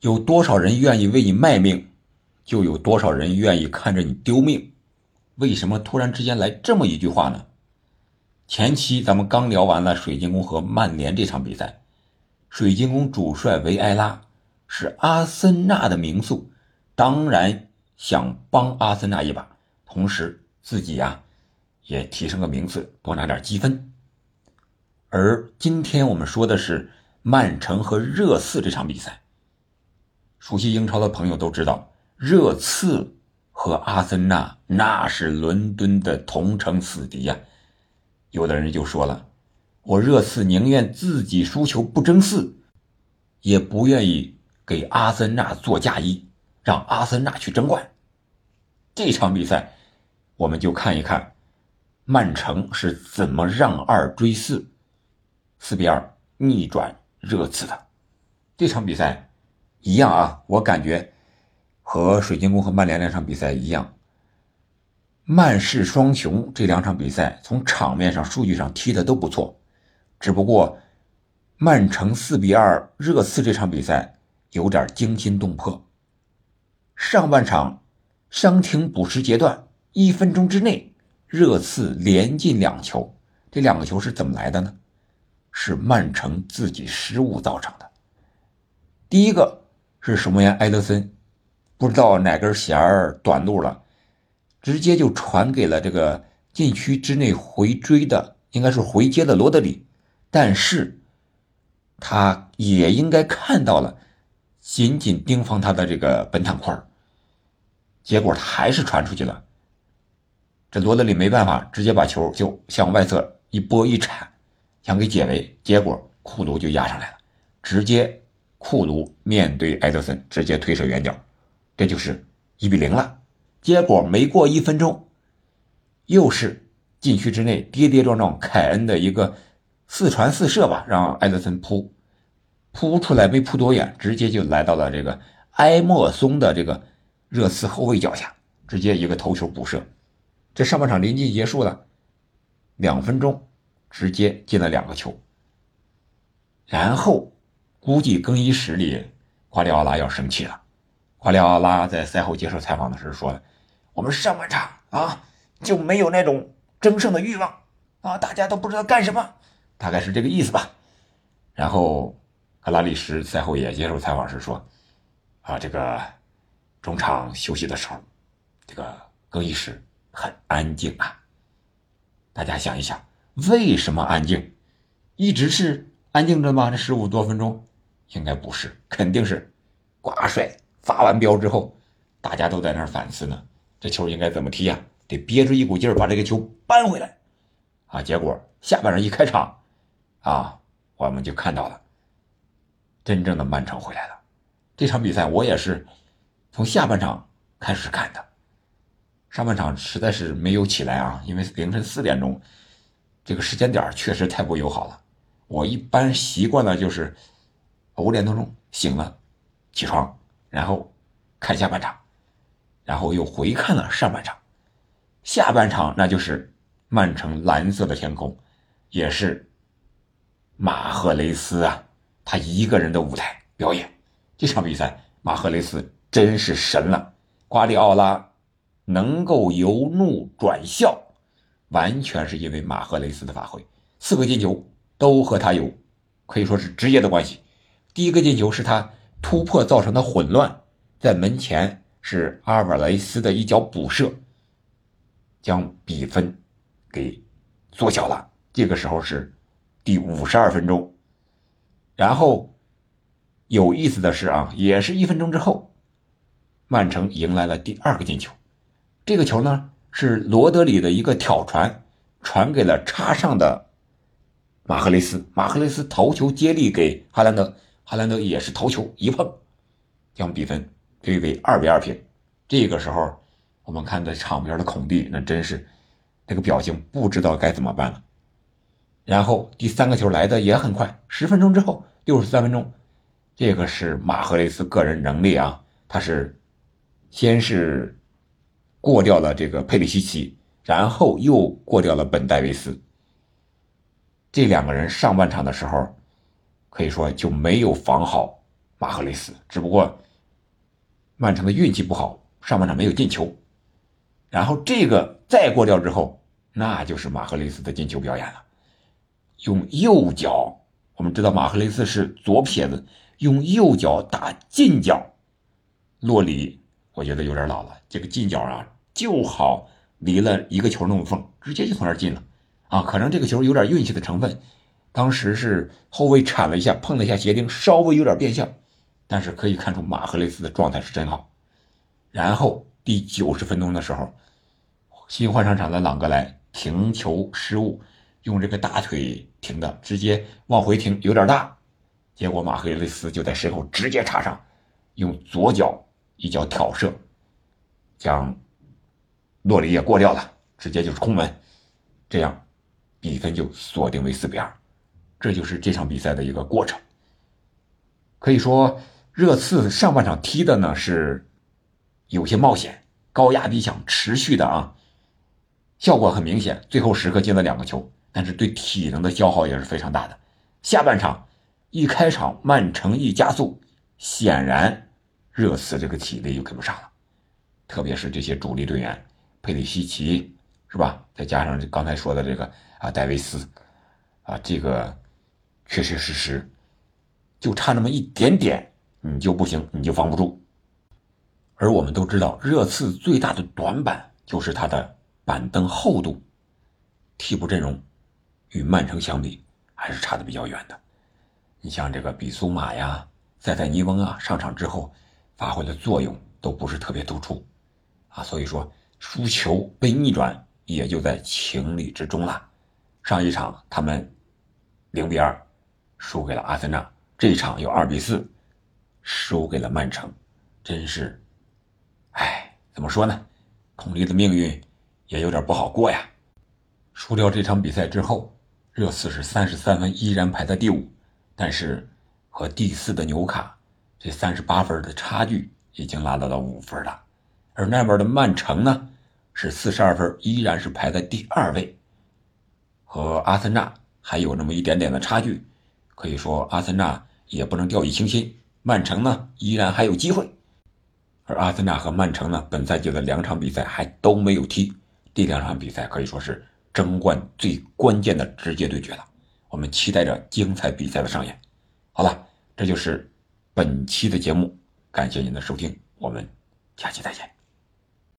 有多少人愿意为你卖命，就有多少人愿意看着你丢命。为什么突然之间来这么一句话呢？前期咱们刚聊完了水晶宫和曼联这场比赛，水晶宫主帅维埃拉是阿森纳的名宿，当然想帮阿森纳一把，同时自己呀也提升个名次，多拿点积分。而今天我们说的是曼城和热刺这场比赛。熟悉英超的朋友都知道，热刺和阿森纳那是伦敦的同城死敌呀。有的人就说了：“我热刺宁愿自己输球不争四，也不愿意给阿森纳做嫁衣，让阿森纳去争冠。”这场比赛，我们就看一看曼城是怎么让二追四。四比二逆转热刺的这场比赛一样啊，我感觉和水晶宫和曼联两场比赛一样，曼市双雄这两场比赛从场面上、数据上踢的都不错，只不过曼城四比二热刺这场比赛有点惊心动魄。上半场伤停补时阶段一分钟之内，热刺连进两球，这两个球是怎么来的呢？是曼城自己失误造成的。第一个是守门员埃德森，不知道哪根弦儿短路了，直接就传给了这个禁区之内回追的，应该是回接的罗德里，但是他也应该看到了，紧紧盯防他的这个本坦库尔，结果他还是传出去了。这罗德里没办法，直接把球就向外侧一拨一铲。想给解围，结果库卢就压上来了，直接库卢面对埃德森直接推射远角，这就是一比零了。结果没过一分钟，又是禁区之内跌跌撞撞，凯恩的一个四传四射吧，让埃德森扑扑出来没扑多远，直接就来到了这个埃莫松的这个热刺后卫脚下，直接一个头球补射。这上半场临近结束了，两分钟。直接进了两个球，然后估计更衣室里瓜迪奥拉要生气了。瓜迪奥拉在赛后接受采访的时候说：“我们上半场啊就没有那种争胜的欲望啊，大家都不知道干什么，大概是这个意思吧。”然后格拉利什赛后也接受采访时说：“啊，这个中场休息的时候，这个更衣室很安静啊，大家想一想。”为什么安静？一直是安静着吗？这十五多分钟，应该不是，肯定是挂帅发完飙之后，大家都在那儿反思呢。这球应该怎么踢呀？得憋着一股劲儿把这个球扳回来啊！结果下半场一开场，啊，我们就看到了真正的曼城回来了。这场比赛我也是从下半场开始看的，上半场实在是没有起来啊，因为凌晨四点钟。这个时间点确实太不友好了。我一般习惯了就是五点多钟醒了，起床，然后看下半场，然后又回看了上半场。下半场那就是曼城蓝色的天空，也是马赫雷斯啊，他一个人的舞台表演。这场比赛马赫雷斯真是神了，瓜迪奥拉能够由怒转笑。完全是因为马赫雷斯的发挥，四个进球都和他有可以说是直接的关系。第一个进球是他突破造成的混乱，在门前是阿尔瓦雷斯的一脚补射，将比分给缩小了。这个时候是第五十二分钟。然后有意思的是啊，也是一分钟之后，曼城迎来了第二个进球。这个球呢？是罗德里的一个挑传，传给了插上的马赫雷斯，马赫雷斯头球接力给哈兰德，哈兰德也是头球一碰，将比分推为二比二平。这个时候，我们看在场边的孔蒂那真是那个表情，不知道该怎么办了。然后第三个球来的也很快，十分钟之后，六十三分钟，这个是马赫雷斯个人能力啊，他是先是。过掉了这个佩里西奇，然后又过掉了本戴维斯。这两个人上半场的时候，可以说就没有防好马赫雷斯，只不过曼城的运气不好，上半场没有进球。然后这个再过掉之后，那就是马赫雷斯的进球表演了，用右脚，我们知道马赫雷斯是左撇子，用右脚打近角，洛里我觉得有点老了，这个近角啊，就好离了一个球那么缝，直接就从那儿进了，啊，可能这个球有点运气的成分，当时是后卫铲了一下，碰了一下鞋钉，稍微有点变向，但是可以看出马赫雷斯的状态是真好，然后。第九十分钟的时候，新换上场的朗格莱停球失误，用这个大腿停的，直接往回停有点大，结果马赫雷斯就在身后直接插上，用左脚一脚挑射，将洛里也过掉了，直接就是空门，这样比分就锁定为四比二，这就是这场比赛的一个过程。可以说，热刺上半场踢的呢是。有些冒险，高压低抢，持续的啊，效果很明显。最后时刻进了两个球，但是对体能的消耗也是非常大的。下半场一开场，曼城一加速，显然热刺这个体力就跟不上了。特别是这些主力队员，佩里西奇是吧？再加上刚才说的这个啊，戴维斯啊，这个确确实实就差那么一点点，你就不行，你就防不住。而我们都知道，热刺最大的短板就是它的板凳厚度，替补阵容与曼城相比还是差的比较远的。你像这个比苏马呀、塞塞尼翁啊，上场之后发挥的作用都不是特别突出啊，所以说输球被逆转也就在情理之中了。上一场他们零比二输给了阿森纳，这一场又二比四输给了曼城，真是。哎，怎么说呢？孔蒂的命运也有点不好过呀。输掉这场比赛之后，热刺是三十三分，依然排在第五，但是和第四的纽卡这三十八分的差距已经拉到了五分了。而那边的曼城呢，是四十二分，依然是排在第二位，和阿森纳还有那么一点点的差距。可以说，阿森纳也不能掉以轻心，曼城呢依然还有机会。而阿森纳和曼城呢，本赛季的两场比赛还都没有踢，这两场比赛可以说是争冠最关键的直接对决了。我们期待着精彩比赛的上演。好了，这就是本期的节目，感谢您的收听，我们下期再见。